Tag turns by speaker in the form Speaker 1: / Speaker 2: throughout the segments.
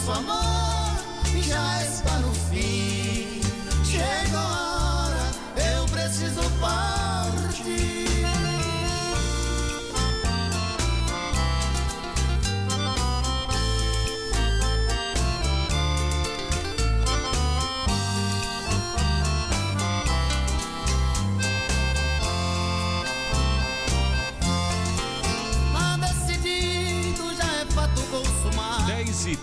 Speaker 1: nosso amor já está no fim.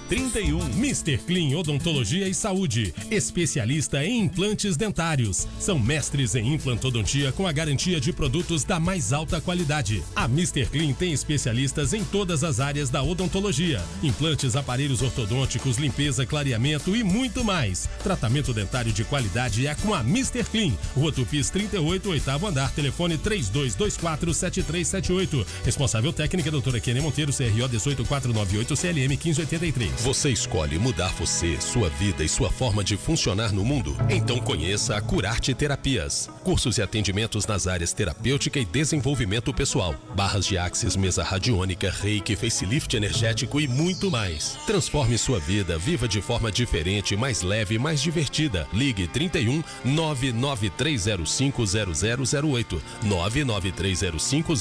Speaker 2: 31. Mr. Clean Odontologia e Saúde. Especialista em implantes dentários. São mestres em implantodontia com a garantia de produtos da mais alta qualidade. A Mr. Clean tem especialistas em todas as áreas da odontologia: implantes, aparelhos ortodônticos, limpeza, clareamento e muito mais. Tratamento dentário de qualidade é com a Mr. Clean. Rua Tupis 38, oitavo andar. Telefone 3224 7378. Responsável técnica doutora Kenny Monteiro, CRO 18498 CLM 1583.
Speaker 3: Você escolhe mudar você, sua vida e sua forma de funcionar no mundo? Então conheça a Curarte Terapias. Cursos e atendimentos nas áreas terapêutica e desenvolvimento pessoal. Barras de axis, mesa radiônica, reiki, facelift energético e muito mais. Transforme sua vida, viva de forma diferente, mais leve mais divertida. Ligue 31 99305 0008 99305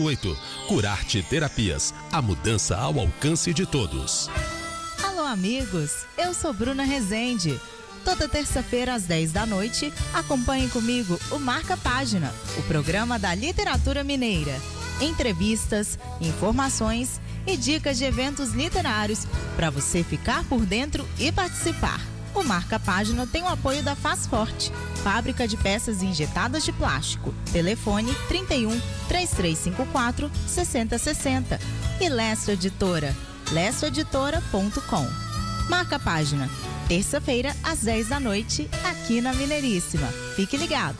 Speaker 3: 0008. Curarte Terapias. A mudança ao alcance de todos.
Speaker 4: Alô, amigos! Eu sou Bruna Rezende. Toda terça-feira às 10 da noite, acompanhe comigo o Marca Página, o programa da literatura mineira. Entrevistas, informações e dicas de eventos literários para você ficar por dentro e participar. O Marca Página tem o apoio da Faz Forte, fábrica de peças injetadas de plástico. Telefone 31 3354 6060 e Lesto Editora lestoeditora.com. Marca a página. Terça-feira, às 10 da noite, aqui na Mineiríssima. Fique ligado.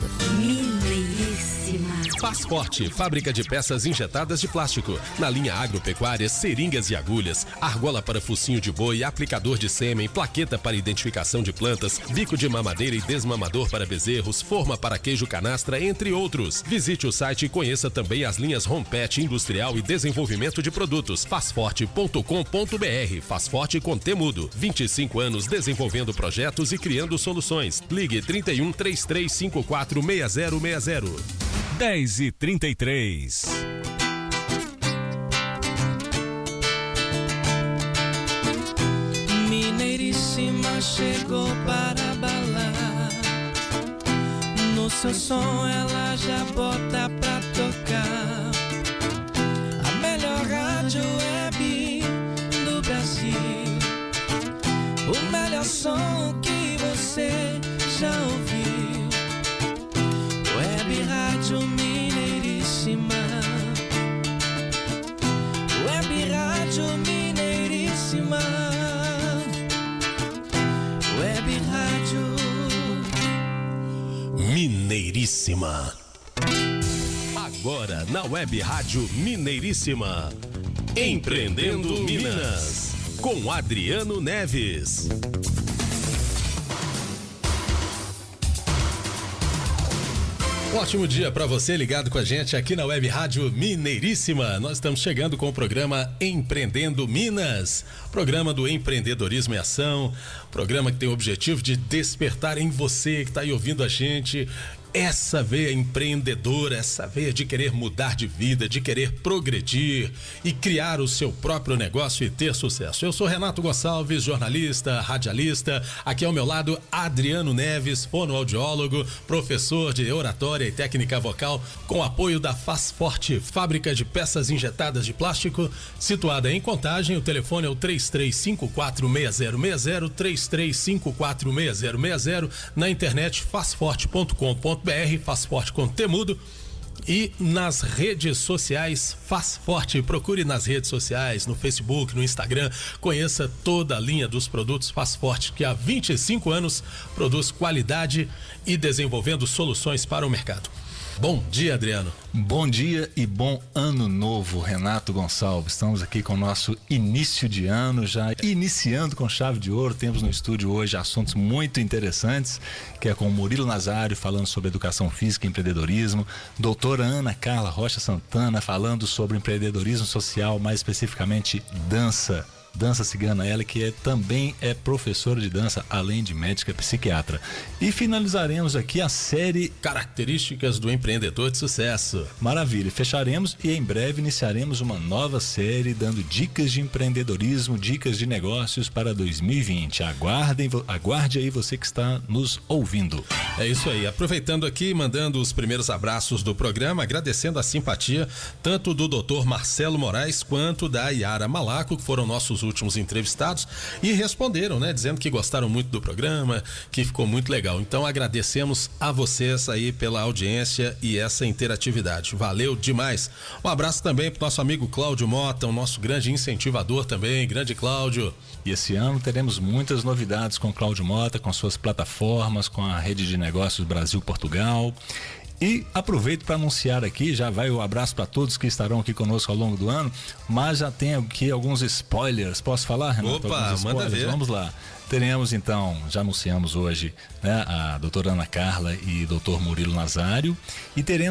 Speaker 5: Mineiríssima.
Speaker 3: Faz Forte, fábrica de peças injetadas de plástico. Na linha agropecuária, seringas e agulhas, argola para focinho de boi, aplicador de sêmen, plaqueta para identificação de plantas, bico de mamadeira e desmamador para bezerros, forma para queijo canastra, entre outros. Visite o site e conheça também as linhas Rompet Industrial e Desenvolvimento de Produtos. Fazforte.com.br. Faz Forte com Temudo. 25 anos desenvolvendo projetos e criando soluções. Ligue 31 3354 6060.
Speaker 2: 10 e 33.
Speaker 6: Mineiríssima chegou para balar. No seu som ela já bota pra Rádio Mineiríssima. Web Rádio Mineiríssima. Web Rádio.
Speaker 3: Mineiríssima. Agora na Web Rádio Mineiríssima. Empreendendo Minas. Com Adriano Neves.
Speaker 7: Ótimo dia para você ligado com a gente aqui na Web Rádio Mineiríssima. Nós estamos chegando com o programa Empreendendo Minas, programa do empreendedorismo em ação, programa que tem o objetivo de despertar em você que está aí ouvindo a gente essa veia empreendedora, essa veia de querer mudar de vida, de querer progredir e criar o seu próprio negócio e ter sucesso. Eu sou Renato Gonçalves, jornalista, radialista. Aqui ao meu lado, Adriano Neves, fonoaudiólogo, professor de oratória e técnica vocal, com apoio da Faz Forte, fábrica de peças injetadas de plástico, situada em Contagem. O telefone é o 33546060, 33546060, na internet fazforte.com.br BR, Faz Forte com Temudo. E nas redes sociais, Faz Forte. Procure nas redes sociais, no Facebook, no Instagram. Conheça toda a linha dos produtos Faz Forte, que há 25 anos produz qualidade e desenvolvendo soluções para o mercado. Bom dia, Adriano.
Speaker 8: Bom dia e bom ano novo, Renato Gonçalves. Estamos aqui com o nosso início de ano, já iniciando com chave de ouro. Temos no estúdio hoje assuntos muito interessantes, que é com o Murilo Nazário falando sobre educação física e empreendedorismo, doutora Ana Carla Rocha Santana falando sobre empreendedorismo social, mais especificamente dança. Dança cigana, ela que é, também é professora de dança, além de médica psiquiatra. E finalizaremos aqui a série
Speaker 7: Características do empreendedor de sucesso.
Speaker 8: Maravilha, fecharemos e em breve iniciaremos uma nova série dando dicas de empreendedorismo, dicas de negócios para 2020. Aguardem, aguarde aí você que está nos ouvindo.
Speaker 7: É isso aí. Aproveitando aqui, mandando os primeiros abraços do programa, agradecendo a simpatia tanto do Dr. Marcelo Moraes quanto da Yara Malaco, que foram nossos últimos entrevistados e responderam, né, dizendo que gostaram muito do programa, que ficou muito legal. Então agradecemos a vocês aí pela audiência e essa interatividade. Valeu demais. Um abraço também para nosso amigo Cláudio Mota, o nosso grande incentivador também, grande Cláudio.
Speaker 8: E esse ano teremos muitas novidades com Cláudio Mota, com suas plataformas, com a rede de negócios Brasil-Portugal. E aproveito para anunciar aqui, já vai o abraço para todos que estarão aqui conosco ao longo do ano, mas já tem aqui alguns spoilers. Posso falar, Renato?
Speaker 7: Opa, manda ver.
Speaker 8: Vamos lá. Teremos então, já anunciamos hoje, né, a doutora Ana Carla e doutor Murilo Nazário, e teremos